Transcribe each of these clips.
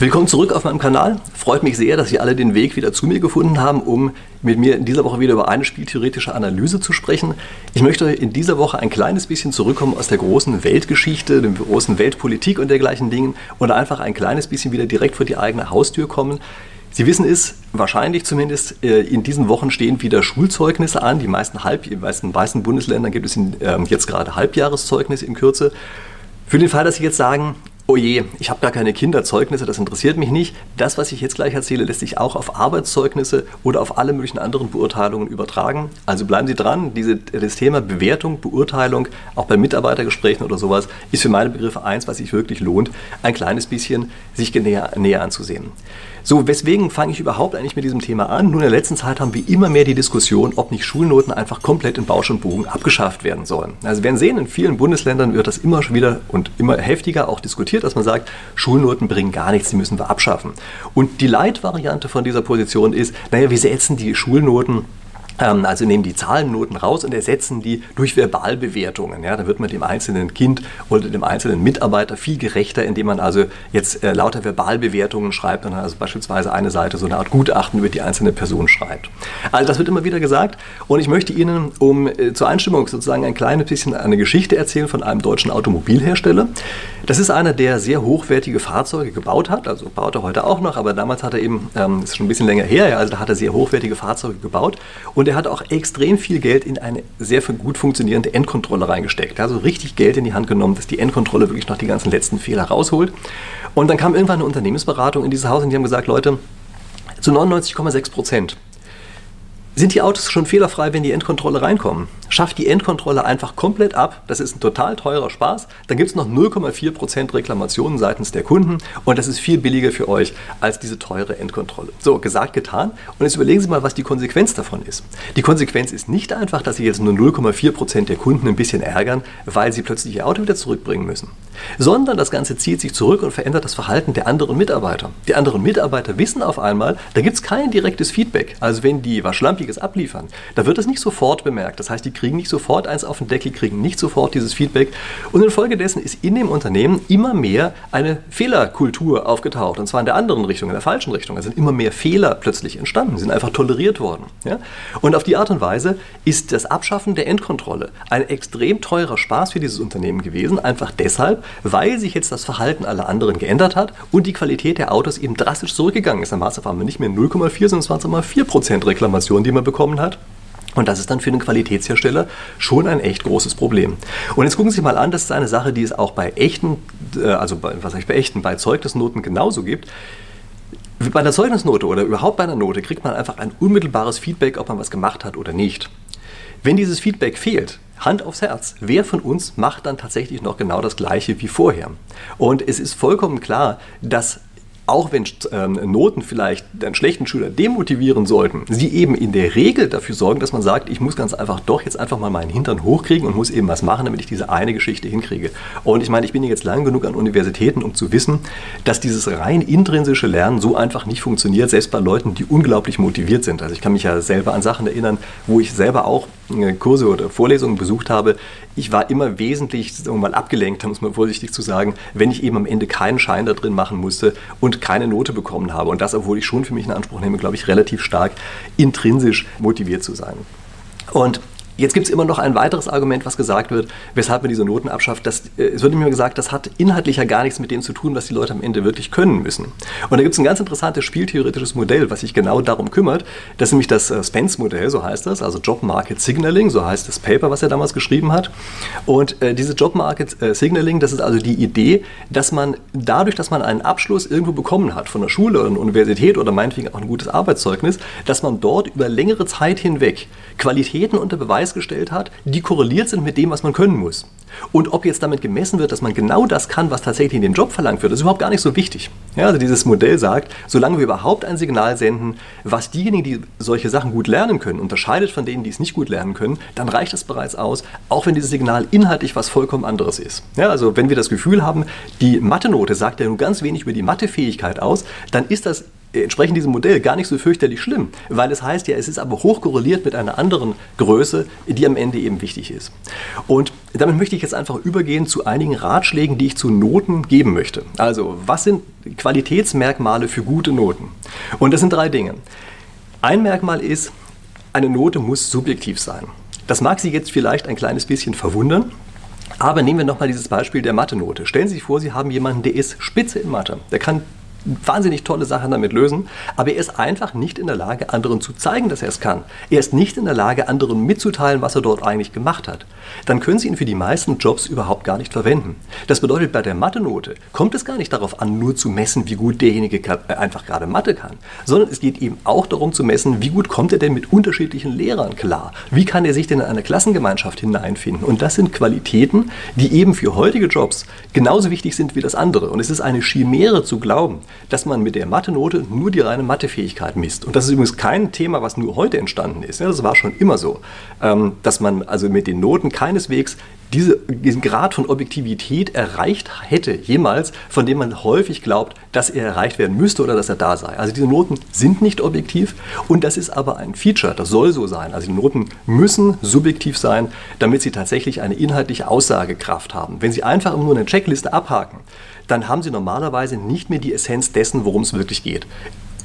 Willkommen zurück auf meinem Kanal. Freut mich sehr, dass Sie alle den Weg wieder zu mir gefunden haben, um mit mir in dieser Woche wieder über eine spieltheoretische Analyse zu sprechen. Ich möchte in dieser Woche ein kleines bisschen zurückkommen aus der großen Weltgeschichte, der großen Weltpolitik und dergleichen Dingen und einfach ein kleines bisschen wieder direkt vor die eigene Haustür kommen. Sie wissen es, wahrscheinlich zumindest, äh, in diesen Wochen stehen wieder Schulzeugnisse an. Die meisten, Halb, die meisten weißen Bundesländern gibt es in, ähm, jetzt gerade Halbjahreszeugnisse in Kürze. Für den Fall, dass Sie jetzt sagen, oh je, ich habe gar keine Kinderzeugnisse, das interessiert mich nicht. Das, was ich jetzt gleich erzähle, lässt sich auch auf Arbeitszeugnisse oder auf alle möglichen anderen Beurteilungen übertragen. Also bleiben Sie dran, diese, das Thema Bewertung, Beurteilung, auch bei Mitarbeitergesprächen oder sowas, ist für meine Begriffe eins, was sich wirklich lohnt, ein kleines bisschen sich näher, näher anzusehen. So, weswegen fange ich überhaupt eigentlich mit diesem Thema an? Nun, in der letzten Zeit haben wir immer mehr die Diskussion, ob nicht Schulnoten einfach komplett in Bausch und Bogen abgeschafft werden sollen. Also wir werden sehen, in vielen Bundesländern wird das immer wieder und immer heftiger auch diskutiert, dass man sagt, Schulnoten bringen gar nichts, die müssen wir abschaffen. Und die Leitvariante von dieser Position ist, naja, wir setzen die Schulnoten also nehmen die Zahlennoten raus und ersetzen die durch Verbalbewertungen. Ja, da wird man dem einzelnen Kind oder dem einzelnen Mitarbeiter viel gerechter, indem man also jetzt äh, lauter Verbalbewertungen schreibt und also beispielsweise eine Seite so eine Art Gutachten über die einzelne Person schreibt. Also das wird immer wieder gesagt und ich möchte Ihnen um äh, zur Einstimmung sozusagen ein kleines bisschen eine Geschichte erzählen von einem deutschen Automobilhersteller. Das ist einer, der sehr hochwertige Fahrzeuge gebaut hat, also baut er heute auch noch, aber damals hat er eben, ähm, ist schon ein bisschen länger her, also da hat er sehr hochwertige Fahrzeuge gebaut und er hat auch extrem viel Geld in eine sehr gut funktionierende Endkontrolle reingesteckt. Also richtig Geld in die Hand genommen, dass die Endkontrolle wirklich noch die ganzen letzten Fehler rausholt. Und dann kam irgendwann eine Unternehmensberatung in dieses Haus und die haben gesagt, Leute, zu 99,6 Prozent sind die Autos schon fehlerfrei, wenn die Endkontrolle reinkommen? Schafft die Endkontrolle einfach komplett ab. Das ist ein total teurer Spaß. Dann gibt es noch 0,4% Reklamationen seitens der Kunden und das ist viel billiger für euch als diese teure Endkontrolle. So, gesagt, getan. Und jetzt überlegen Sie mal, was die Konsequenz davon ist. Die Konsequenz ist nicht einfach, dass Sie jetzt nur 0,4% der Kunden ein bisschen ärgern, weil sie plötzlich ihr Auto wieder zurückbringen müssen, sondern das Ganze zieht sich zurück und verändert das Verhalten der anderen Mitarbeiter. Die anderen Mitarbeiter wissen auf einmal, da gibt es kein direktes Feedback. Also wenn die was Schlampiges abliefern, da wird das nicht sofort bemerkt. Das heißt, die kriegen nicht sofort eins auf den Deckel, kriegen nicht sofort dieses Feedback. Und infolgedessen ist in dem Unternehmen immer mehr eine Fehlerkultur aufgetaucht. Und zwar in der anderen Richtung, in der falschen Richtung. Es sind immer mehr Fehler plötzlich entstanden, sind einfach toleriert worden. Ja? Und auf die Art und Weise ist das Abschaffen der Endkontrolle ein extrem teurer Spaß für dieses Unternehmen gewesen. Einfach deshalb, weil sich jetzt das Verhalten aller anderen geändert hat und die Qualität der Autos eben drastisch zurückgegangen ist. Dann war es einmal nicht mehr 0,4, sondern es waren mal 4% Reklamationen, die man bekommen hat. Und das ist dann für den Qualitätshersteller schon ein echt großes Problem. Und jetzt gucken Sie mal an, das ist eine Sache, die es auch bei echten, äh, also bei, was ich bei echten, bei Zeugnisnoten genauso gibt. Bei einer Zeugnisnote oder überhaupt bei einer Note kriegt man einfach ein unmittelbares Feedback, ob man was gemacht hat oder nicht. Wenn dieses Feedback fehlt, Hand aufs Herz, wer von uns macht dann tatsächlich noch genau das Gleiche wie vorher? Und es ist vollkommen klar, dass auch wenn ähm, Noten vielleicht einen schlechten Schüler demotivieren sollten, sie eben in der Regel dafür sorgen, dass man sagt, ich muss ganz einfach doch jetzt einfach mal meinen Hintern hochkriegen und muss eben was machen, damit ich diese eine Geschichte hinkriege. Und ich meine, ich bin jetzt lang genug an Universitäten, um zu wissen, dass dieses rein intrinsische Lernen so einfach nicht funktioniert, selbst bei Leuten, die unglaublich motiviert sind. Also ich kann mich ja selber an Sachen erinnern, wo ich selber auch Kurse oder Vorlesungen besucht habe, ich war immer wesentlich mal, abgelenkt, muss man vorsichtig zu sagen, wenn ich eben am Ende keinen Schein da drin machen musste und keine Note bekommen habe. Und das, obwohl ich schon für mich in Anspruch nehme, glaube ich, relativ stark intrinsisch motiviert zu sein. Und Jetzt gibt es immer noch ein weiteres Argument, was gesagt wird, weshalb man diese Noten abschafft. Das, äh, es wird mir gesagt, das hat inhaltlicher gar nichts mit dem zu tun, was die Leute am Ende wirklich können müssen. Und da gibt es ein ganz interessantes spieltheoretisches Modell, was sich genau darum kümmert. Das ist nämlich das äh, Spence-Modell, so heißt das, also Job Market Signaling, so heißt das Paper, was er damals geschrieben hat. Und äh, dieses Job Market äh, Signaling, das ist also die Idee, dass man dadurch, dass man einen Abschluss irgendwo bekommen hat, von der Schule oder einer Universität oder meinetwegen auch ein gutes Arbeitszeugnis, dass man dort über längere Zeit hinweg Qualitäten unter Beweis festgestellt hat, die korreliert sind mit dem, was man können muss. Und ob jetzt damit gemessen wird, dass man genau das kann, was tatsächlich in dem Job verlangt wird, ist überhaupt gar nicht so wichtig. Ja, also dieses Modell sagt, solange wir überhaupt ein Signal senden, was diejenigen, die solche Sachen gut lernen können, unterscheidet von denen, die es nicht gut lernen können, dann reicht das bereits aus, auch wenn dieses Signal inhaltlich was vollkommen anderes ist. Ja, also wenn wir das Gefühl haben, die Mathe-Note sagt ja nur ganz wenig über die Mathefähigkeit aus, dann ist das entsprechend diesem Modell gar nicht so fürchterlich schlimm, weil es heißt ja, es ist aber hochkorreliert mit einer anderen Größe, die am Ende eben wichtig ist. Und damit möchte ich jetzt einfach übergehen zu einigen Ratschlägen, die ich zu Noten geben möchte. Also, was sind Qualitätsmerkmale für gute Noten? Und das sind drei Dinge. Ein Merkmal ist, eine Note muss subjektiv sein. Das mag Sie jetzt vielleicht ein kleines bisschen verwundern, aber nehmen wir nochmal dieses Beispiel der Mathe-Note. Stellen Sie sich vor, Sie haben jemanden, der ist spitze in Mathe. Der kann wahnsinnig tolle Sachen damit lösen, aber er ist einfach nicht in der Lage, anderen zu zeigen, dass er es kann. Er ist nicht in der Lage, anderen mitzuteilen, was er dort eigentlich gemacht hat. Dann können Sie ihn für die meisten Jobs überhaupt gar nicht verwenden. Das bedeutet, bei der Mathe-Note kommt es gar nicht darauf an, nur zu messen, wie gut derjenige äh, einfach gerade Mathe kann, sondern es geht eben auch darum zu messen, wie gut kommt er denn mit unterschiedlichen Lehrern klar? Wie kann er sich denn in eine Klassengemeinschaft hineinfinden? Und das sind Qualitäten, die eben für heutige Jobs genauso wichtig sind wie das andere. Und es ist eine Chimäre zu glauben, dass man mit der Mathe-Note nur die reine Mathefähigkeit misst. Und das ist übrigens kein Thema, was nur heute entstanden ist. Das war schon immer so, ähm, dass man also mit den Noten keineswegs diese, diesen Grad von Objektivität erreicht hätte, jemals, von dem man häufig glaubt, dass er erreicht werden müsste oder dass er da sei. Also diese Noten sind nicht objektiv und das ist aber ein Feature, das soll so sein. Also die Noten müssen subjektiv sein, damit sie tatsächlich eine inhaltliche Aussagekraft haben. Wenn sie einfach nur eine Checkliste abhaken, dann haben Sie normalerweise nicht mehr die Essenz dessen, worum es wirklich geht.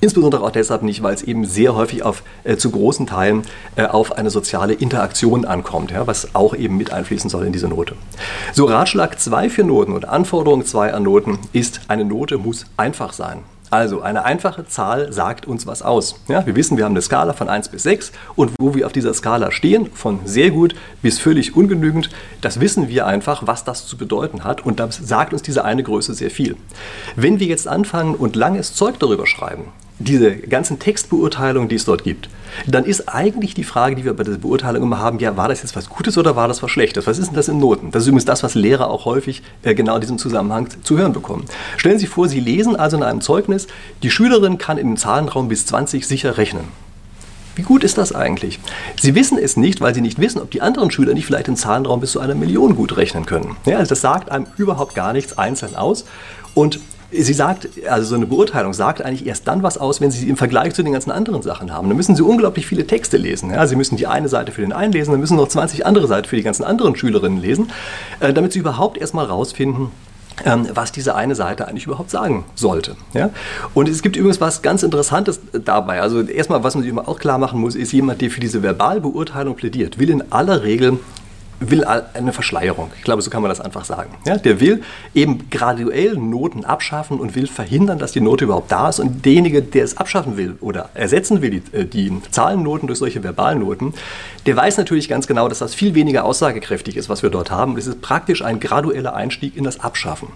Insbesondere auch deshalb nicht, weil es eben sehr häufig auf, äh, zu großen Teilen äh, auf eine soziale Interaktion ankommt, ja, was auch eben mit einfließen soll in diese Note. So, Ratschlag 2 für Noten oder Anforderung 2 an Noten ist, eine Note muss einfach sein. Also eine einfache Zahl sagt uns was aus. Ja, wir wissen, wir haben eine Skala von 1 bis 6 und wo wir auf dieser Skala stehen, von sehr gut bis völlig ungenügend, das wissen wir einfach, was das zu bedeuten hat und das sagt uns diese eine Größe sehr viel. Wenn wir jetzt anfangen und langes Zeug darüber schreiben, diese ganzen Textbeurteilungen, die es dort gibt, dann ist eigentlich die Frage, die wir bei dieser Beurteilung immer haben, ja, war das jetzt was Gutes oder war das was Schlechtes? Was ist denn das in Noten? Das ist übrigens das, was Lehrer auch häufig äh, genau in diesem Zusammenhang zu hören bekommen. Stellen Sie vor, Sie lesen also in einem Zeugnis, die Schülerin kann dem Zahlenraum bis 20 sicher rechnen. Wie gut ist das eigentlich? Sie wissen es nicht, weil Sie nicht wissen, ob die anderen Schüler nicht vielleicht im Zahlenraum bis zu einer Million gut rechnen können. Ja, also das sagt einem überhaupt gar nichts einzeln aus. Und Sie sagt, also so eine Beurteilung sagt eigentlich erst dann was aus, wenn Sie sie im Vergleich zu den ganzen anderen Sachen haben. Dann müssen Sie unglaublich viele Texte lesen. Ja? Sie müssen die eine Seite für den einen lesen, dann müssen noch 20 andere Seiten für die ganzen anderen Schülerinnen lesen, äh, damit Sie überhaupt erstmal rausfinden, ähm, was diese eine Seite eigentlich überhaupt sagen sollte. Ja? Und es gibt übrigens was ganz Interessantes dabei. Also erstmal, was man sich immer auch klar machen muss, ist jemand, der für diese Verbalbeurteilung plädiert, will in aller Regel will eine Verschleierung. Ich glaube, so kann man das einfach sagen. Ja, der will eben graduell Noten abschaffen und will verhindern, dass die Note überhaupt da ist. Und derjenige, der es abschaffen will oder ersetzen will, die, äh, die Zahlennoten durch solche Verbalnoten, der weiß natürlich ganz genau, dass das viel weniger aussagekräftig ist, was wir dort haben. es ist praktisch ein gradueller Einstieg in das Abschaffen.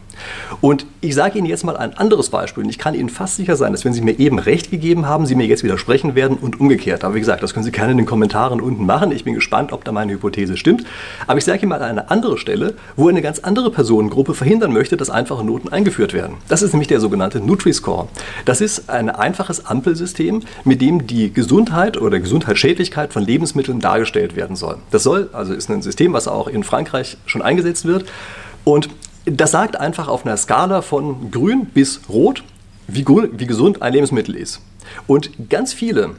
Und ich sage Ihnen jetzt mal ein anderes Beispiel. Und ich kann Ihnen fast sicher sein, dass wenn Sie mir eben recht gegeben haben, Sie mir jetzt widersprechen werden und umgekehrt. Aber wie gesagt, das können Sie gerne in den Kommentaren unten machen. Ich bin gespannt, ob da meine Hypothese stimmt. Aber ich sage Ihnen mal eine andere Stelle, wo eine ganz andere Personengruppe verhindern möchte, dass einfache Noten eingeführt werden. Das ist nämlich der sogenannte Nutri-Score. Das ist ein einfaches Ampelsystem, mit dem die Gesundheit oder Gesundheitsschädlichkeit von Lebensmitteln dargestellt werden soll. Das soll, also ist ein System, was auch in Frankreich schon eingesetzt wird. Und das sagt einfach auf einer Skala von grün bis rot, wie, wie gesund ein Lebensmittel ist. Und ganz viele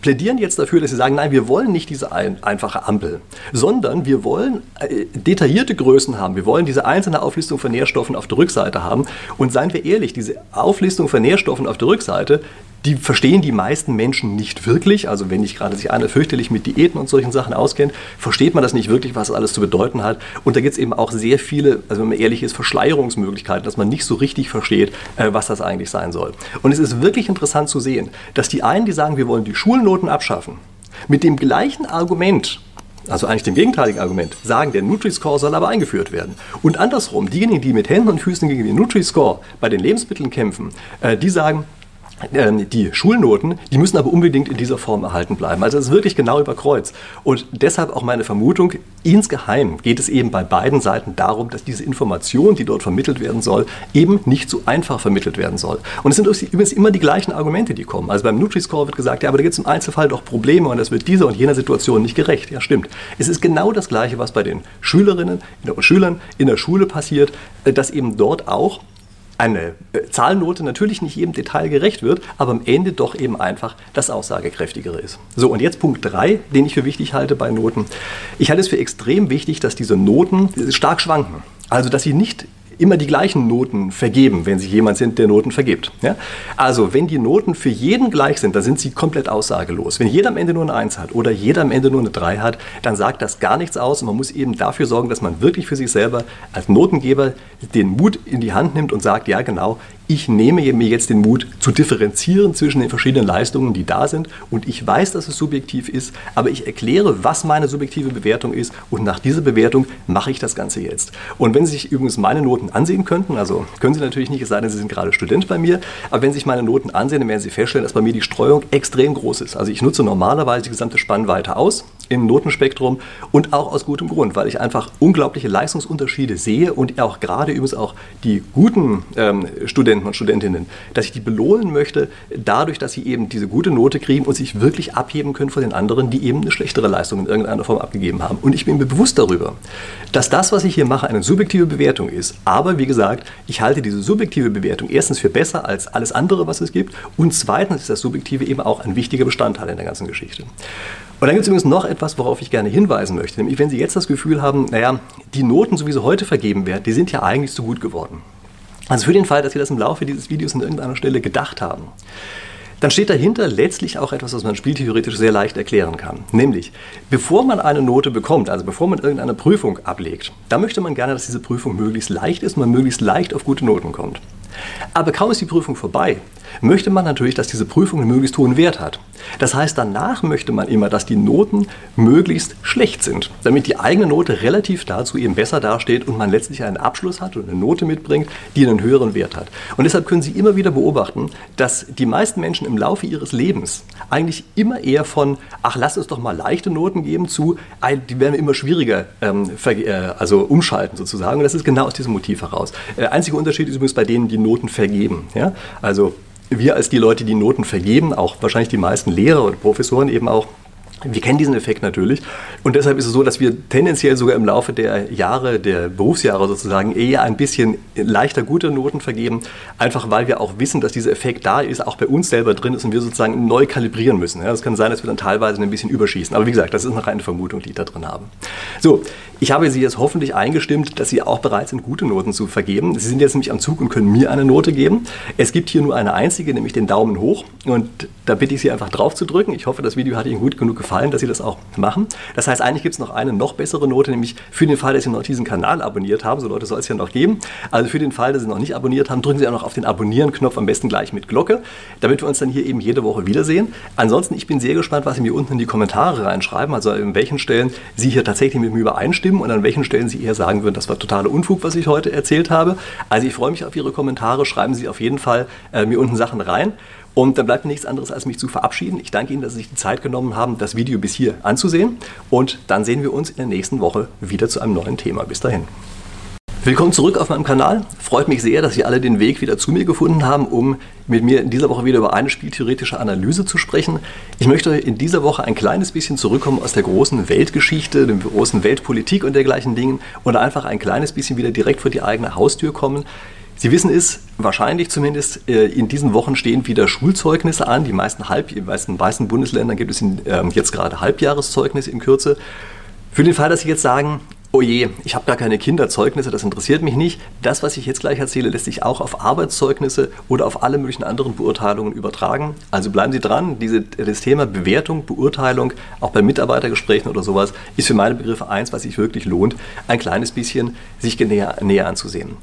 plädieren jetzt dafür, dass sie sagen, nein, wir wollen nicht diese ein, einfache Ampel, sondern wir wollen äh, detaillierte Größen haben. Wir wollen diese einzelne Auflistung von Nährstoffen auf der Rückseite haben. Und seien wir ehrlich, diese Auflistung von Nährstoffen auf der Rückseite, die verstehen die meisten Menschen nicht wirklich. Also wenn nicht gerade sich einer fürchterlich mit Diäten und solchen Sachen auskennt, versteht man das nicht wirklich, was das alles zu bedeuten hat. Und da gibt es eben auch sehr viele, also wenn man ehrlich ist, Verschleierungsmöglichkeiten, dass man nicht so richtig versteht, äh, was das eigentlich sein soll. Und es ist wirklich interessant zu sehen, dass die einen, die sagen, wir wollen die Schulnoten abschaffen, mit dem gleichen Argument, also eigentlich dem gegenteiligen Argument, sagen, der Nutri-Score soll aber eingeführt werden. Und andersrum, diejenigen, die mit Händen und Füßen gegen den Nutri-Score bei den Lebensmitteln kämpfen, äh, die sagen, die Schulnoten, die müssen aber unbedingt in dieser Form erhalten bleiben. Also es ist wirklich genau über Kreuz. Und deshalb auch meine Vermutung, insgeheim geht es eben bei beiden Seiten darum, dass diese Information, die dort vermittelt werden soll, eben nicht so einfach vermittelt werden soll. Und es sind übrigens immer die gleichen Argumente, die kommen. Also beim Nutri-Score wird gesagt, ja, aber da gibt es im Einzelfall doch Probleme und das wird dieser und jener Situation nicht gerecht. Ja, stimmt. Es ist genau das Gleiche, was bei den Schülerinnen und Schülern in der Schule passiert, äh, dass eben dort auch eine äh, Zahlnote natürlich nicht jedem Detail gerecht wird, aber am Ende doch eben einfach das Aussagekräftigere ist. So, und jetzt Punkt 3, den ich für wichtig halte bei Noten. Ich halte es für extrem wichtig, dass diese Noten stark schwanken. Also, dass sie nicht immer die gleichen Noten vergeben, wenn Sie jemand sind, der Noten vergibt. Ja? Also, wenn die Noten für jeden gleich sind, dann sind sie komplett aussagelos. Wenn jeder am Ende nur eine 1 hat oder jeder am Ende nur eine 3 hat, dann sagt das gar nichts aus und man muss eben dafür sorgen, dass man wirklich für sich selber als Notengeber den Mut in die Hand nimmt und sagt, ja genau, ich nehme mir jetzt den Mut zu differenzieren zwischen den verschiedenen Leistungen, die da sind. Und ich weiß, dass es subjektiv ist, aber ich erkläre, was meine subjektive Bewertung ist. Und nach dieser Bewertung mache ich das Ganze jetzt. Und wenn Sie sich übrigens meine Noten ansehen könnten, also können Sie natürlich nicht, es sei denn, Sie sind gerade Student bei mir, aber wenn Sie sich meine Noten ansehen, dann werden Sie feststellen, dass bei mir die Streuung extrem groß ist. Also ich nutze normalerweise die gesamte Spannweite aus im Notenspektrum und auch aus gutem Grund, weil ich einfach unglaubliche Leistungsunterschiede sehe und auch gerade übrigens auch die guten ähm, Studenten und Studentinnen, dass ich die belohnen möchte, dadurch, dass sie eben diese gute Note kriegen und sich wirklich abheben können von den anderen, die eben eine schlechtere Leistung in irgendeiner Form abgegeben haben. Und ich bin mir bewusst darüber, dass das, was ich hier mache, eine subjektive Bewertung ist. Aber wie gesagt, ich halte diese subjektive Bewertung erstens für besser als alles andere, was es gibt und zweitens ist das Subjektive eben auch ein wichtiger Bestandteil in der ganzen Geschichte. Und dann gibt es übrigens noch etwas, worauf ich gerne hinweisen möchte. Nämlich, wenn Sie jetzt das Gefühl haben, naja, die Noten, so wie sie heute vergeben werden, die sind ja eigentlich zu gut geworden. Also für den Fall, dass Sie das im Laufe dieses Videos an irgendeiner Stelle gedacht haben, dann steht dahinter letztlich auch etwas, was man spieltheoretisch sehr leicht erklären kann. Nämlich, bevor man eine Note bekommt, also bevor man irgendeine Prüfung ablegt, da möchte man gerne, dass diese Prüfung möglichst leicht ist man möglichst leicht auf gute Noten kommt. Aber kaum ist die Prüfung vorbei, möchte man natürlich, dass diese Prüfung einen möglichst hohen Wert hat. Das heißt, danach möchte man immer, dass die Noten möglichst schlecht sind, damit die eigene Note relativ dazu eben besser dasteht und man letztlich einen Abschluss hat und eine Note mitbringt, die einen höheren Wert hat. Und deshalb können Sie immer wieder beobachten, dass die meisten Menschen im Laufe ihres Lebens eigentlich immer eher von, ach, lass es doch mal leichte Noten geben, zu, die werden immer schwieriger ähm, äh, also umschalten sozusagen. Und das ist genau aus diesem Motiv heraus. Äh, einzige Unterschied ist übrigens bei denen, die Noten vergeben. Ja? Also wir als die Leute, die Noten vergeben, auch wahrscheinlich die meisten Lehrer und Professoren eben auch, wir kennen diesen Effekt natürlich und deshalb ist es so, dass wir tendenziell sogar im Laufe der Jahre, der Berufsjahre sozusagen eher ein bisschen leichter gute Noten vergeben, einfach weil wir auch wissen, dass dieser Effekt da ist, auch bei uns selber drin ist und wir sozusagen neu kalibrieren müssen. Es kann sein, dass wir dann teilweise ein bisschen überschießen, aber wie gesagt, das ist noch eine Vermutung, die ich da drin habe. So, ich habe Sie jetzt hoffentlich eingestimmt, dass Sie auch bereit sind, gute Noten zu vergeben. Sie sind jetzt nämlich am Zug und können mir eine Note geben. Es gibt hier nur eine einzige, nämlich den Daumen hoch und da bitte ich Sie einfach drauf zu drücken. Ich hoffe, das Video hat Ihnen gut genug gefallen gefallen, dass Sie das auch machen. Das heißt, eigentlich gibt es noch eine noch bessere Note, nämlich für den Fall, dass Sie noch diesen Kanal abonniert haben. So Leute soll es ja noch geben. Also für den Fall, dass Sie noch nicht abonniert haben, drücken Sie auch noch auf den Abonnieren-Knopf, am besten gleich mit Glocke, damit wir uns dann hier eben jede Woche wiedersehen. Ansonsten, ich bin sehr gespannt, was Sie mir unten in die Kommentare reinschreiben, also in welchen Stellen Sie hier tatsächlich mit mir übereinstimmen und an welchen Stellen Sie eher sagen würden, das war totaler Unfug, was ich heute erzählt habe. Also ich freue mich auf Ihre Kommentare. Schreiben Sie auf jeden Fall äh, mir unten Sachen rein. Und dann bleibt mir nichts anderes, als mich zu verabschieden. Ich danke Ihnen, dass Sie sich die Zeit genommen haben, das Video bis hier anzusehen. Und dann sehen wir uns in der nächsten Woche wieder zu einem neuen Thema. Bis dahin. Willkommen zurück auf meinem Kanal. Freut mich sehr, dass Sie alle den Weg wieder zu mir gefunden haben, um mit mir in dieser Woche wieder über eine spieltheoretische Analyse zu sprechen. Ich möchte in dieser Woche ein kleines bisschen zurückkommen aus der großen Weltgeschichte, der großen Weltpolitik und dergleichen Dingen und einfach ein kleines bisschen wieder direkt vor die eigene Haustür kommen. Sie wissen es, wahrscheinlich zumindest, äh, in diesen Wochen stehen wieder Schulzeugnisse an. Die meisten, Halb, die meisten weißen Bundesländern gibt es in, ähm, jetzt gerade Halbjahreszeugnisse in Kürze. Für den Fall, dass Sie jetzt sagen, oh je, ich habe gar keine Kinderzeugnisse, das interessiert mich nicht. Das, was ich jetzt gleich erzähle, lässt sich auch auf Arbeitszeugnisse oder auf alle möglichen anderen Beurteilungen übertragen. Also bleiben Sie dran, diese, das Thema Bewertung, Beurteilung, auch bei Mitarbeitergesprächen oder sowas, ist für meine Begriffe eins, was sich wirklich lohnt, ein kleines bisschen sich näher, näher anzusehen.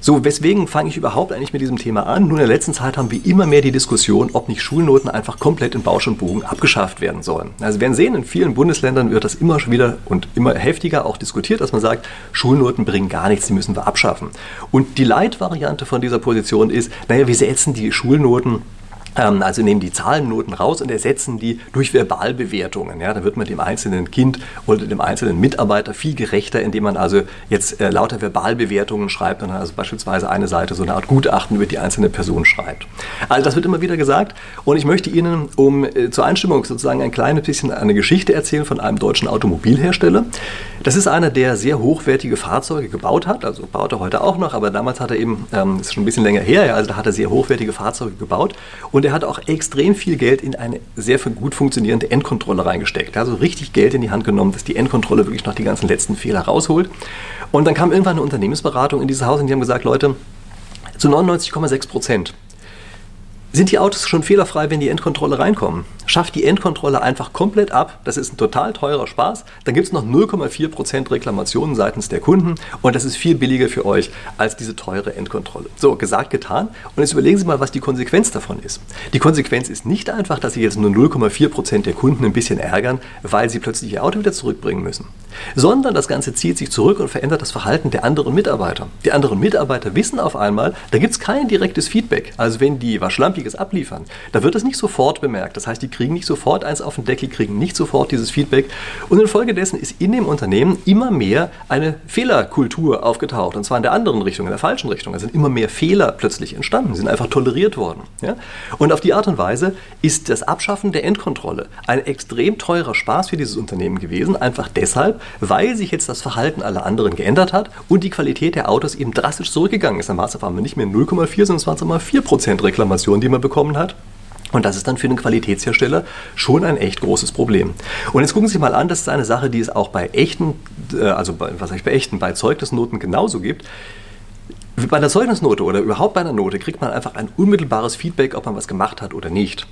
So, weswegen fange ich überhaupt eigentlich mit diesem Thema an? Nun, in der letzten Zeit haben wir immer mehr die Diskussion, ob nicht Schulnoten einfach komplett in Bausch und Bogen abgeschafft werden sollen. Also wir werden sehen, in vielen Bundesländern wird das immer wieder und immer heftiger auch diskutiert, dass man sagt, Schulnoten bringen gar nichts, die müssen wir abschaffen. Und die Leitvariante von dieser Position ist, naja, wir setzen die Schulnoten also nehmen die Zahlennoten raus und ersetzen die durch Verbalbewertungen. Ja, da wird man dem einzelnen Kind oder dem einzelnen Mitarbeiter viel gerechter, indem man also jetzt äh, lauter Verbalbewertungen schreibt und also beispielsweise eine Seite so eine Art Gutachten über die einzelne Person schreibt. Also das wird immer wieder gesagt und ich möchte Ihnen um äh, zur Einstimmung sozusagen ein kleines bisschen eine Geschichte erzählen von einem deutschen Automobilhersteller. Das ist einer, der sehr hochwertige Fahrzeuge gebaut hat, also baut er heute auch noch, aber damals hat er eben, ähm, ist schon ein bisschen länger her, ja, also da hat er sehr hochwertige Fahrzeuge gebaut und er hat auch extrem viel Geld in eine sehr gut funktionierende Endkontrolle reingesteckt. Also richtig Geld in die Hand genommen, dass die Endkontrolle wirklich noch die ganzen letzten Fehler rausholt. Und dann kam irgendwann eine Unternehmensberatung in dieses Haus und die haben gesagt, Leute, zu 99,6 Prozent sind die Autos schon fehlerfrei, wenn die Endkontrolle reinkommen? Schafft die Endkontrolle einfach komplett ab. Das ist ein total teurer Spaß. Dann gibt es noch 0,4% Reklamationen seitens der Kunden und das ist viel billiger für euch als diese teure Endkontrolle. So, gesagt, getan. Und jetzt überlegen Sie mal, was die Konsequenz davon ist. Die Konsequenz ist nicht einfach, dass Sie jetzt nur 0,4% der Kunden ein bisschen ärgern, weil sie plötzlich ihr Auto wieder zurückbringen müssen, sondern das Ganze zieht sich zurück und verändert das Verhalten der anderen Mitarbeiter. Die anderen Mitarbeiter wissen auf einmal, da gibt es kein direktes Feedback. Also wenn die was Schlampiges abliefern, da wird es nicht sofort bemerkt. Das heißt, die kriegen nicht sofort eins auf den Deckel, kriegen nicht sofort dieses Feedback. Und infolgedessen ist in dem Unternehmen immer mehr eine Fehlerkultur aufgetaucht. Und zwar in der anderen Richtung, in der falschen Richtung. Es sind immer mehr Fehler plötzlich entstanden, sind einfach toleriert worden. Ja? Und auf die Art und Weise ist das Abschaffen der Endkontrolle ein extrem teurer Spaß für dieses Unternehmen gewesen. Einfach deshalb, weil sich jetzt das Verhalten aller anderen geändert hat und die Qualität der Autos eben drastisch zurückgegangen ist. Dann war es einmal nicht mehr 0,4, sondern es waren mal 4% Reklamationen, die man bekommen hat. Und das ist dann für den Qualitätshersteller schon ein echt großes Problem. Und jetzt gucken Sie mal an, das ist eine Sache, die es auch bei echten, äh, also bei, was ich bei echten, bei Zeugnisnoten genauso gibt. Bei einer Zeugnisnote oder überhaupt bei einer Note kriegt man einfach ein unmittelbares Feedback, ob man was gemacht hat oder nicht.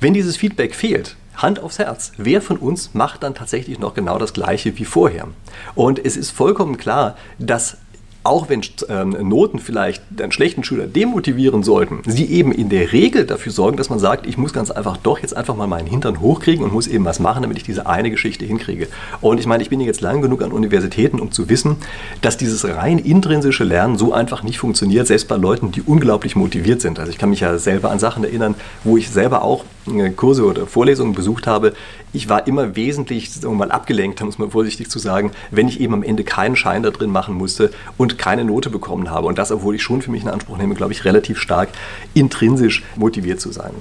Wenn dieses Feedback fehlt, Hand aufs Herz, wer von uns macht dann tatsächlich noch genau das Gleiche wie vorher? Und es ist vollkommen klar, dass auch wenn ähm, Noten vielleicht einen schlechten Schüler demotivieren sollten, sie eben in der Regel dafür sorgen, dass man sagt, ich muss ganz einfach doch jetzt einfach mal meinen Hintern hochkriegen und muss eben was machen, damit ich diese eine Geschichte hinkriege. Und ich meine, ich bin jetzt lang genug an Universitäten, um zu wissen, dass dieses rein intrinsische Lernen so einfach nicht funktioniert, selbst bei Leuten, die unglaublich motiviert sind. Also ich kann mich ja selber an Sachen erinnern, wo ich selber auch Kurse oder Vorlesungen besucht habe. Ich war immer wesentlich mal abgelenkt, muss man vorsichtig zu sagen, wenn ich eben am Ende keinen Schein da drin machen musste und keine Note bekommen habe. Und das, obwohl ich schon für mich in Anspruch nehme, glaube ich, relativ stark intrinsisch motiviert zu sein.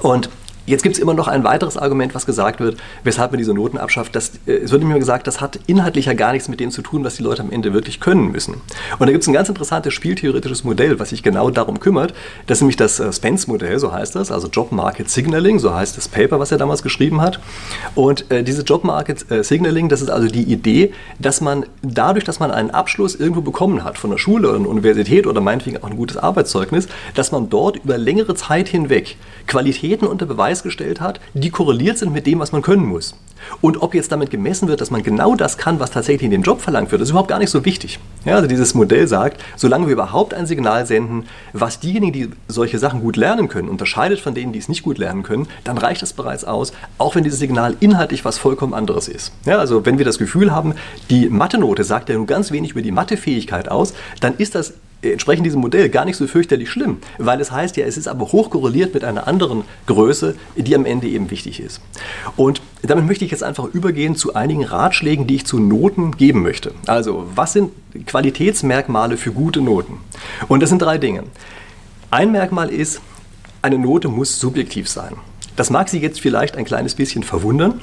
Und Jetzt gibt es immer noch ein weiteres Argument, was gesagt wird, weshalb man diese Noten abschafft. Das, äh, es wird mir gesagt, das hat inhaltlich ja gar nichts mit dem zu tun, was die Leute am Ende wirklich können müssen. Und da gibt es ein ganz interessantes spieltheoretisches Modell, was sich genau darum kümmert. Das ist nämlich das äh, Spence-Modell, so heißt das, also Job Market Signaling, so heißt das Paper, was er damals geschrieben hat. Und äh, dieses Job Market äh, Signaling, das ist also die Idee, dass man dadurch, dass man einen Abschluss irgendwo bekommen hat, von der Schule oder einer Universität oder meinetwegen auch ein gutes Arbeitszeugnis, dass man dort über längere Zeit hinweg Qualitäten unter Beweis gestellt hat, die korreliert sind mit dem, was man können muss. Und ob jetzt damit gemessen wird, dass man genau das kann, was tatsächlich in dem Job verlangt wird, ist überhaupt gar nicht so wichtig. Ja, also dieses Modell sagt, solange wir überhaupt ein Signal senden, was diejenigen, die solche Sachen gut lernen können, unterscheidet von denen, die es nicht gut lernen können, dann reicht das bereits aus, auch wenn dieses Signal inhaltlich was vollkommen anderes ist. Ja, also wenn wir das Gefühl haben, die Mathe-Note sagt ja nur ganz wenig über die Mathefähigkeit aus, dann ist das entsprechend diesem Modell gar nicht so fürchterlich schlimm, weil es heißt ja, es ist aber hochkorreliert mit einer anderen Größe, die am Ende eben wichtig ist. Und damit möchte ich jetzt einfach übergehen zu einigen Ratschlägen, die ich zu Noten geben möchte. Also, was sind Qualitätsmerkmale für gute Noten? Und das sind drei Dinge. Ein Merkmal ist, eine Note muss subjektiv sein. Das mag Sie jetzt vielleicht ein kleines bisschen verwundern,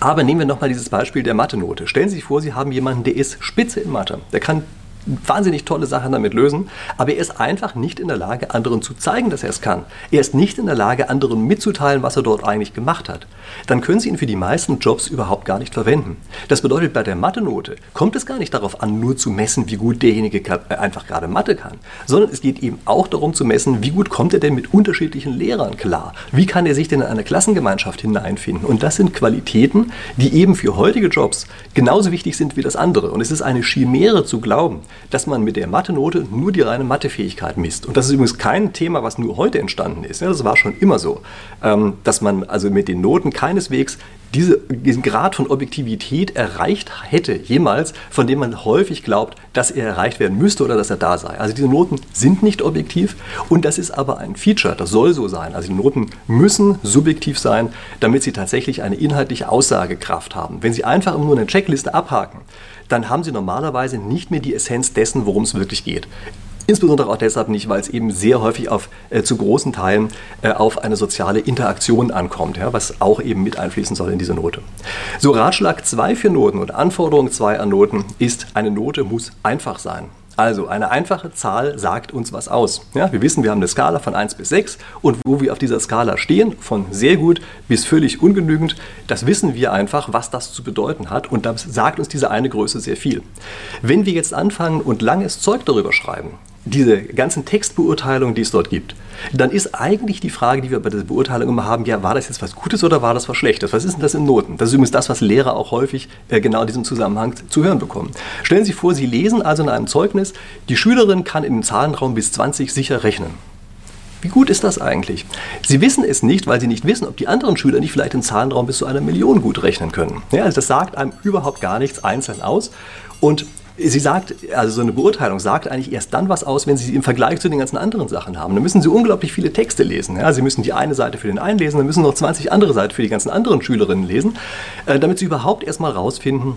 aber nehmen wir nochmal dieses Beispiel der Mathe-Note. Stellen Sie sich vor, Sie haben jemanden, der ist spitze in Mathe. Der kann wahnsinnig tolle Sachen damit lösen, aber er ist einfach nicht in der Lage, anderen zu zeigen, dass er es kann. Er ist nicht in der Lage, anderen mitzuteilen, was er dort eigentlich gemacht hat. Dann können Sie ihn für die meisten Jobs überhaupt gar nicht verwenden. Das bedeutet, bei der Mathe-Note kommt es gar nicht darauf an, nur zu messen, wie gut derjenige äh, einfach gerade Mathe kann, sondern es geht eben auch darum zu messen, wie gut kommt er denn mit unterschiedlichen Lehrern klar? Wie kann er sich denn in eine Klassengemeinschaft hineinfinden? Und das sind Qualitäten, die eben für heutige Jobs genauso wichtig sind wie das andere. Und es ist eine Chimäre zu glauben, dass man mit der Mathe-Note nur die reine Mathefähigkeit misst. Und das ist übrigens kein Thema, was nur heute entstanden ist. Das war schon immer so, ähm, dass man also mit den Noten keineswegs diese, diesen Grad von Objektivität erreicht hätte, jemals, von dem man häufig glaubt, dass er erreicht werden müsste oder dass er da sei. Also diese Noten sind nicht objektiv und das ist aber ein Feature, das soll so sein. Also die Noten müssen subjektiv sein, damit sie tatsächlich eine inhaltliche Aussagekraft haben. Wenn Sie einfach nur eine Checkliste abhaken, dann haben Sie normalerweise nicht mehr die Essenz dessen, worum es wirklich geht. Insbesondere auch deshalb nicht, weil es eben sehr häufig auf, äh, zu großen Teilen äh, auf eine soziale Interaktion ankommt, ja, was auch eben mit einfließen soll in diese Note. So, Ratschlag 2 für Noten oder Anforderung 2 an Noten ist, eine Note muss einfach sein. Also eine einfache Zahl sagt uns was aus. Ja, wir wissen, wir haben eine Skala von 1 bis 6 und wo wir auf dieser Skala stehen, von sehr gut bis völlig ungenügend, das wissen wir einfach, was das zu bedeuten hat und das sagt uns diese eine Größe sehr viel. Wenn wir jetzt anfangen und langes Zeug darüber schreiben, diese ganzen Textbeurteilungen, die es dort gibt, dann ist eigentlich die Frage, die wir bei dieser Beurteilung immer haben, ja, war das jetzt was Gutes oder war das was Schlechtes? Was ist denn das in Noten? Das ist übrigens das, was Lehrer auch häufig äh, genau in diesem Zusammenhang zu hören bekommen. Stellen Sie vor, Sie lesen also in einem Zeugnis, die Schülerin kann im Zahlenraum bis 20 sicher rechnen. Wie gut ist das eigentlich? Sie wissen es nicht, weil Sie nicht wissen, ob die anderen Schüler nicht vielleicht im Zahlenraum bis zu einer Million gut rechnen können. Ja, also das sagt einem überhaupt gar nichts einzeln aus. Und Sie sagt, also so eine Beurteilung sagt eigentlich erst dann was aus, wenn Sie sie im Vergleich zu den ganzen anderen Sachen haben. Dann müssen Sie unglaublich viele Texte lesen. Ja? Sie müssen die eine Seite für den einen lesen, dann müssen noch 20 andere Seiten für die ganzen anderen Schülerinnen lesen, äh, damit Sie überhaupt erstmal rausfinden,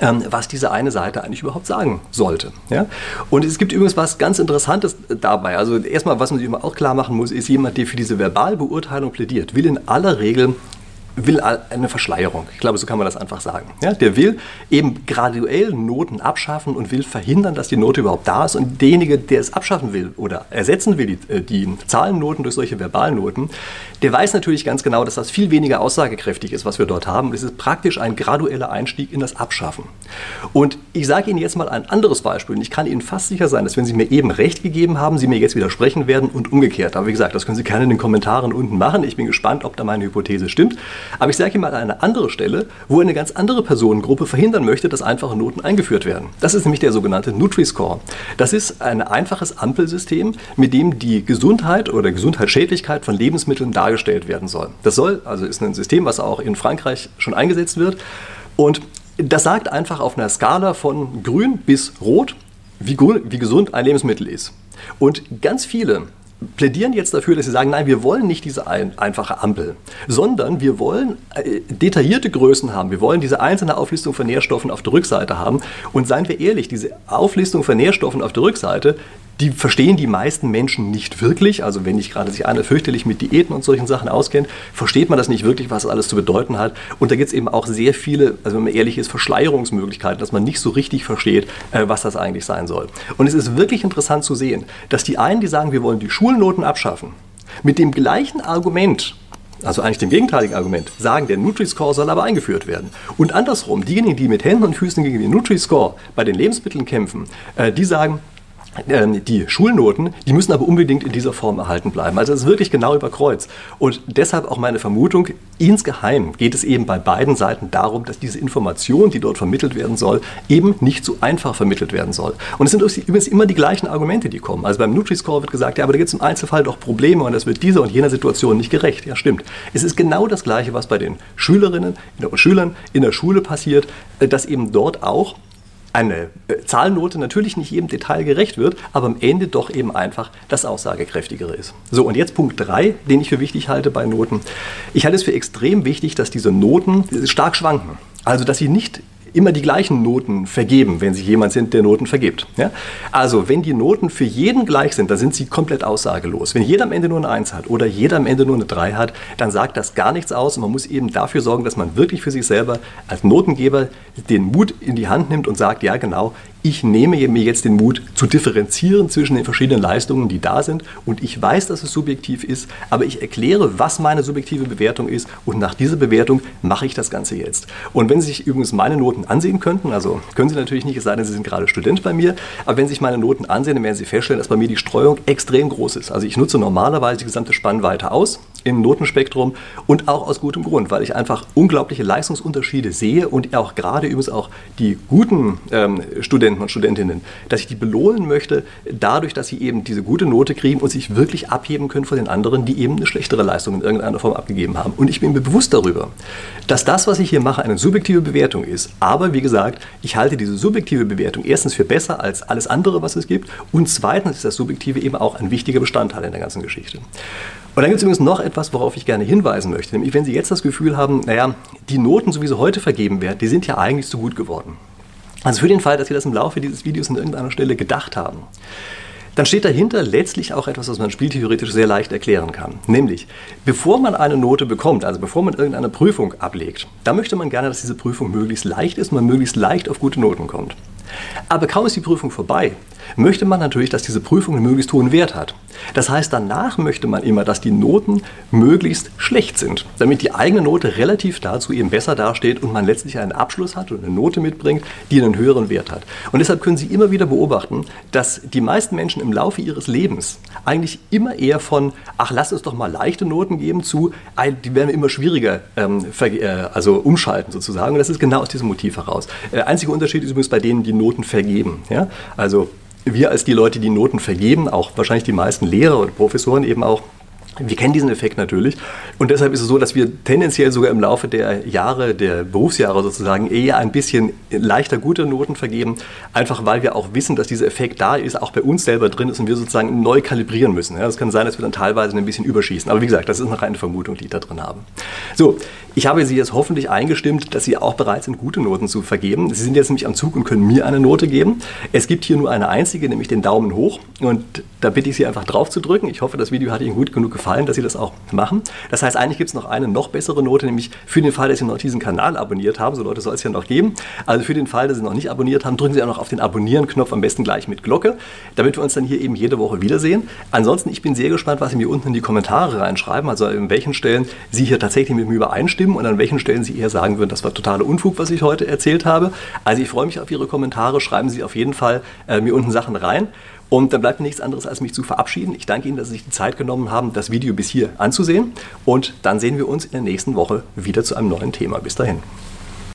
ähm, was diese eine Seite eigentlich überhaupt sagen sollte. Ja? Und es gibt übrigens was ganz Interessantes dabei. Also erstmal, was man sich immer auch klar machen muss, ist jemand, der für diese Verbalbeurteilung plädiert, will in aller Regel will eine Verschleierung. Ich glaube, so kann man das einfach sagen. Ja, der will eben graduell Noten abschaffen und will verhindern, dass die Note überhaupt da ist. Und derjenige, der es abschaffen will oder ersetzen will, die, äh, die Zahlennoten durch solche Verbalnoten, der weiß natürlich ganz genau, dass das viel weniger aussagekräftig ist, was wir dort haben. Es ist praktisch ein gradueller Einstieg in das Abschaffen. Und ich sage Ihnen jetzt mal ein anderes Beispiel. Und ich kann Ihnen fast sicher sein, dass wenn Sie mir eben recht gegeben haben, Sie mir jetzt widersprechen werden und umgekehrt. Aber wie gesagt, das können Sie gerne in den Kommentaren unten machen. Ich bin gespannt, ob da meine Hypothese stimmt. Aber ich sage Ihnen mal eine andere Stelle, wo eine ganz andere Personengruppe verhindern möchte, dass einfache Noten eingeführt werden. Das ist nämlich der sogenannte Nutri-Score. Das ist ein einfaches Ampelsystem, mit dem die Gesundheit oder Gesundheitsschädlichkeit von Lebensmitteln dargestellt werden soll. Das soll, also ist ein System, was auch in Frankreich schon eingesetzt wird. Und das sagt einfach auf einer Skala von grün bis rot, wie, wie gesund ein Lebensmittel ist. Und ganz viele plädieren jetzt dafür, dass sie sagen, nein, wir wollen nicht diese ein, einfache Ampel, sondern wir wollen äh, detaillierte Größen haben. Wir wollen diese einzelne Auflistung von Nährstoffen auf der Rückseite haben. Und seien wir ehrlich, diese Auflistung von Nährstoffen auf der Rückseite, die verstehen die meisten Menschen nicht wirklich. Also wenn nicht gerade sich einer fürchterlich mit Diäten und solchen Sachen auskennt, versteht man das nicht wirklich, was das alles zu bedeuten hat. Und da gibt es eben auch sehr viele, also wenn man ehrlich ist, Verschleierungsmöglichkeiten, dass man nicht so richtig versteht, äh, was das eigentlich sein soll. Und es ist wirklich interessant zu sehen, dass die einen, die sagen, wir wollen die Schulnoten abschaffen, mit dem gleichen Argument, also eigentlich dem gegenteiligen Argument, sagen, der Nutri-Score soll aber eingeführt werden. Und andersrum, diejenigen, die mit Händen und Füßen gegen den Nutri-Score bei den Lebensmitteln kämpfen, äh, die sagen, die Schulnoten, die müssen aber unbedingt in dieser Form erhalten bleiben. Also es ist wirklich genau über Kreuz. Und deshalb auch meine Vermutung, insgeheim geht es eben bei beiden Seiten darum, dass diese Information, die dort vermittelt werden soll, eben nicht so einfach vermittelt werden soll. Und es sind übrigens immer die gleichen Argumente, die kommen. Also beim Nutri-Score wird gesagt, ja, aber da gibt es im Einzelfall doch Probleme und das wird dieser und jener Situation nicht gerecht. Ja, stimmt. Es ist genau das Gleiche, was bei den Schülerinnen und Schülern in der Schule passiert, äh, dass eben dort auch eine äh, Zahlnote natürlich nicht jedem Detail gerecht wird, aber am Ende doch eben einfach das Aussagekräftigere ist. So, und jetzt Punkt 3, den ich für wichtig halte bei Noten. Ich halte es für extrem wichtig, dass diese Noten stark schwanken. Also, dass sie nicht immer die gleichen Noten vergeben, wenn Sie jemand sind, der Noten vergibt. Ja? Also, wenn die Noten für jeden gleich sind, dann sind sie komplett aussagelos. Wenn jeder am Ende nur eine 1 hat oder jeder am Ende nur eine 3 hat, dann sagt das gar nichts aus und man muss eben dafür sorgen, dass man wirklich für sich selber als Notengeber den Mut in die Hand nimmt und sagt, ja genau, ich nehme mir jetzt den Mut zu differenzieren zwischen den verschiedenen Leistungen, die da sind. Und ich weiß, dass es subjektiv ist, aber ich erkläre, was meine subjektive Bewertung ist. Und nach dieser Bewertung mache ich das Ganze jetzt. Und wenn Sie sich übrigens meine Noten ansehen könnten, also können Sie natürlich nicht, es sei denn, Sie sind gerade Student bei mir, aber wenn Sie sich meine Noten ansehen, dann werden Sie feststellen, dass bei mir die Streuung extrem groß ist. Also ich nutze normalerweise die gesamte Spannweite aus. im Notenspektrum und auch aus gutem Grund, weil ich einfach unglaubliche Leistungsunterschiede sehe und auch gerade übrigens auch die guten ähm, Studenten und Studentinnen, dass ich die belohnen möchte, dadurch, dass sie eben diese gute Note kriegen und sich wirklich abheben können von den anderen, die eben eine schlechtere Leistung in irgendeiner Form abgegeben haben. Und ich bin mir bewusst darüber, dass das, was ich hier mache, eine subjektive Bewertung ist. Aber wie gesagt, ich halte diese subjektive Bewertung erstens für besser als alles andere, was es gibt und zweitens ist das Subjektive eben auch ein wichtiger Bestandteil in der ganzen Geschichte. Und dann gibt es übrigens noch etwas, worauf ich gerne hinweisen möchte. Nämlich, wenn Sie jetzt das Gefühl haben, naja, die Noten, so wie sie heute vergeben werden, die sind ja eigentlich zu gut geworden. Also für den Fall, dass Sie das im Laufe dieses Videos an irgendeiner Stelle gedacht haben, dann steht dahinter letztlich auch etwas, was man spieltheoretisch sehr leicht erklären kann. Nämlich, bevor man eine Note bekommt, also bevor man irgendeine Prüfung ablegt, da möchte man gerne, dass diese Prüfung möglichst leicht ist und man möglichst leicht auf gute Noten kommt. Aber kaum ist die Prüfung vorbei, möchte man natürlich, dass diese Prüfung einen möglichst hohen Wert hat. Das heißt, danach möchte man immer, dass die Noten möglichst schlecht sind, damit die eigene Note relativ dazu eben besser dasteht und man letztlich einen Abschluss hat und eine Note mitbringt, die einen höheren Wert hat. Und deshalb können Sie immer wieder beobachten, dass die meisten Menschen im Laufe ihres Lebens eigentlich immer eher von, ach, lass uns doch mal leichte Noten geben, zu, die werden immer schwieriger ähm, äh, also umschalten sozusagen. Und das ist genau aus diesem Motiv heraus. Der einzige Unterschied ist übrigens bei denen, die Noten vergeben. Ja? Also wir als die Leute, die Noten vergeben, auch wahrscheinlich die meisten Lehrer und Professoren eben auch, wir kennen diesen Effekt natürlich und deshalb ist es so, dass wir tendenziell sogar im Laufe der Jahre, der Berufsjahre sozusagen eher ein bisschen leichter gute Noten vergeben, einfach weil wir auch wissen, dass dieser Effekt da ist, auch bei uns selber drin ist und wir sozusagen neu kalibrieren müssen. Ja, es kann sein, dass wir dann teilweise ein bisschen überschießen, aber wie gesagt, das ist noch eine Vermutung, die ich da drin habe. So, ich habe Sie jetzt hoffentlich eingestimmt, dass Sie auch bereit sind, gute Noten zu vergeben. Sie sind jetzt nämlich am Zug und können mir eine Note geben. Es gibt hier nur eine einzige, nämlich den Daumen hoch und da bitte ich Sie einfach drauf zu drücken. Ich hoffe, das Video hat Ihnen gut genug gefallen dass Sie das auch machen. Das heißt, eigentlich gibt es noch eine noch bessere Note, nämlich für den Fall, dass Sie noch diesen Kanal abonniert haben. So Leute soll es ja noch geben. Also für den Fall, dass Sie noch nicht abonniert haben, drücken Sie auch noch auf den Abonnieren-Knopf, am besten gleich mit Glocke, damit wir uns dann hier eben jede Woche wiedersehen. Ansonsten, ich bin sehr gespannt, was Sie mir unten in die Kommentare reinschreiben, also in welchen Stellen Sie hier tatsächlich mit mir übereinstimmen und an welchen Stellen Sie eher sagen würden, das war totaler Unfug, was ich heute erzählt habe. Also ich freue mich auf Ihre Kommentare. Schreiben Sie auf jeden Fall äh, mir unten Sachen rein. Und dann bleibt mir nichts anderes, als mich zu verabschieden. Ich danke Ihnen, dass Sie sich die Zeit genommen haben, das Video bis hier anzusehen. Und dann sehen wir uns in der nächsten Woche wieder zu einem neuen Thema. Bis dahin.